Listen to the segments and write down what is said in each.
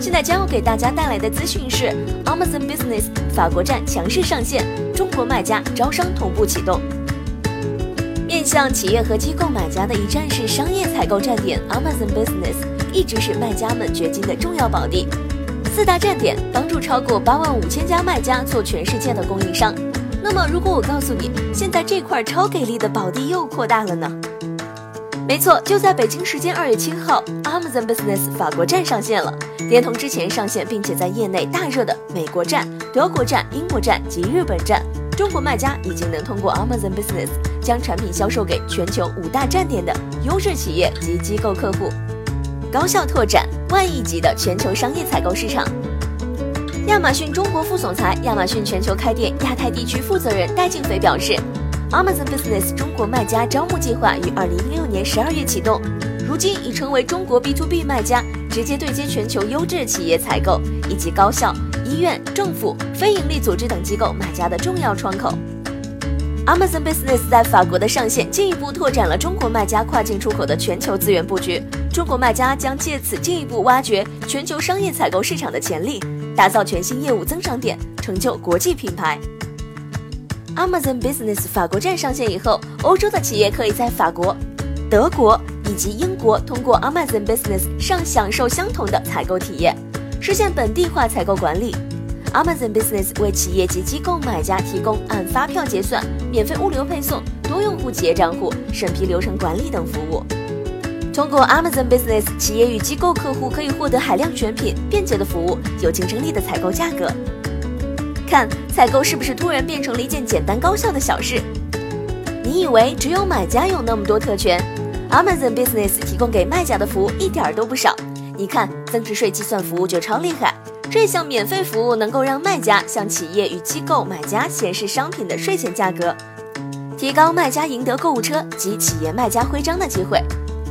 现在将要给大家带来的资讯是：Amazon Business 法国站强势上线，中国卖家招商同步启动。面向企业和机构买家的一站式商业采购站点，Amazon Business 一直是卖家们掘金的重要宝地。四大站点帮助超过八万五千家卖家做全世界的供应商。那么，如果我告诉你，现在这块超给力的宝地又扩大了呢？没错，就在北京时间二月七号，Amazon Business 法国站上线了，连同之前上线并且在业内大热的美国站、德国站、英国站及日本站，中国卖家已经能通过 Amazon Business 将产品销售给全球五大站点的优质企业及机构客户，高效拓展万亿级的全球商业采购市场。亚马逊中国副总裁、亚马逊全球开店亚太地区负责人戴静斐表示，Amazon Business 中国卖家招募计划于二零一六年十二月启动，如今已成为中国 B to B 卖家直接对接全球优质企业采购以及高校、医院、政府、非营利组织等机构买家的重要窗口。Amazon Business 在法国的上线，进一步拓展了中国卖家跨境出口的全球资源布局。中国卖家将借此进一步挖掘全球商业采购市场的潜力。打造全新业务增长点，成就国际品牌。Amazon Business 法国站上线以后，欧洲的企业可以在法国、德国以及英国通过 Amazon Business 上享受相同的采购体验，实现本地化采购管理。Amazon Business 为企业及机构买家提供按发票结算、免费物流配送、多用户企业账户、审批流程管理等服务。通过 Amazon Business，企业与机构客户可以获得海量选品、便捷的服务、有竞争力的采购价格。看，采购是不是突然变成了一件简单高效的小事？你以为只有买家有那么多特权？Amazon Business 提供给卖家的服务一点儿都不少。你看，增值税计算服务就超厉害，这项免费服务能够让卖家向企业与机构买家显示商品的税前价格，提高卖家赢得购物车及企业卖家徽章的机会。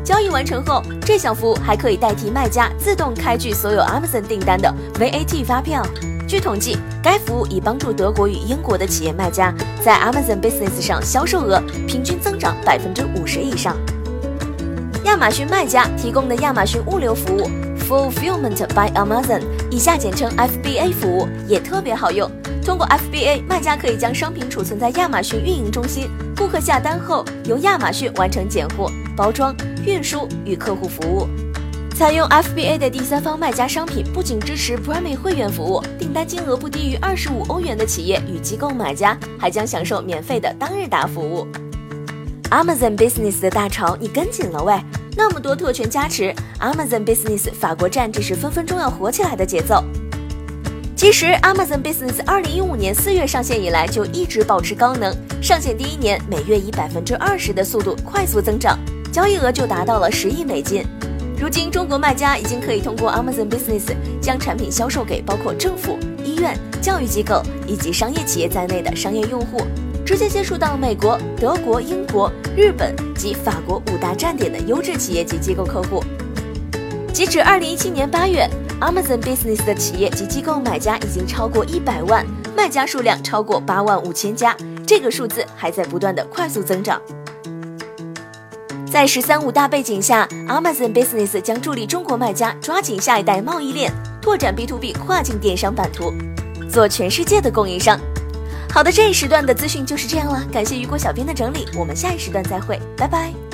交易完成后，这项服务还可以代替卖家自动开具所有 Amazon 订单的 VAT 发票。据统计，该服务已帮助德国与英国的企业卖家在 Amazon Business 上销售额平均增长百分之五十以上。亚马逊卖家提供的亚马逊物流服务 Fulfillment by Amazon（ 以下简称 FBA） 服务也特别好用。通过 FBA，卖家可以将商品储存在亚马逊运营中心，顾客下单后由亚马逊完成拣货、包装。运输与客户服务，采用 FBA 的第三方卖家商品不仅支持 Prime 会员服务，订单金额不低于二十五欧元的企业与机构买家还将享受免费的当日达服务。Amazon Business 的大潮你跟紧了喂？那么多特权加持，Amazon Business 法国站这是分分钟要火起来的节奏。其实 Amazon Business 二零一五年四月上线以来就一直保持高能，上线第一年每月以百分之二十的速度快速增长。交易额就达到了十亿美金。如今，中国卖家已经可以通过 Amazon Business 将产品销售给包括政府、医院、教育机构以及商业企业在内的商业用户，直接接触到美国、德国、英国、日本及法国五大站点的优质企业及机构客户。截止二零一七年八月，Amazon Business 的企业及机构买家已经超过一百万，卖家数量超过八万五千家，这个数字还在不断的快速增长。在“十三五”大背景下，Amazon Business 将助力中国卖家抓紧下一代贸易链，拓展 B to B 跨境电商版图，做全世界的供应商。好的，这一时段的资讯就是这样了，感谢雨果小编的整理，我们下一时段再会，拜拜。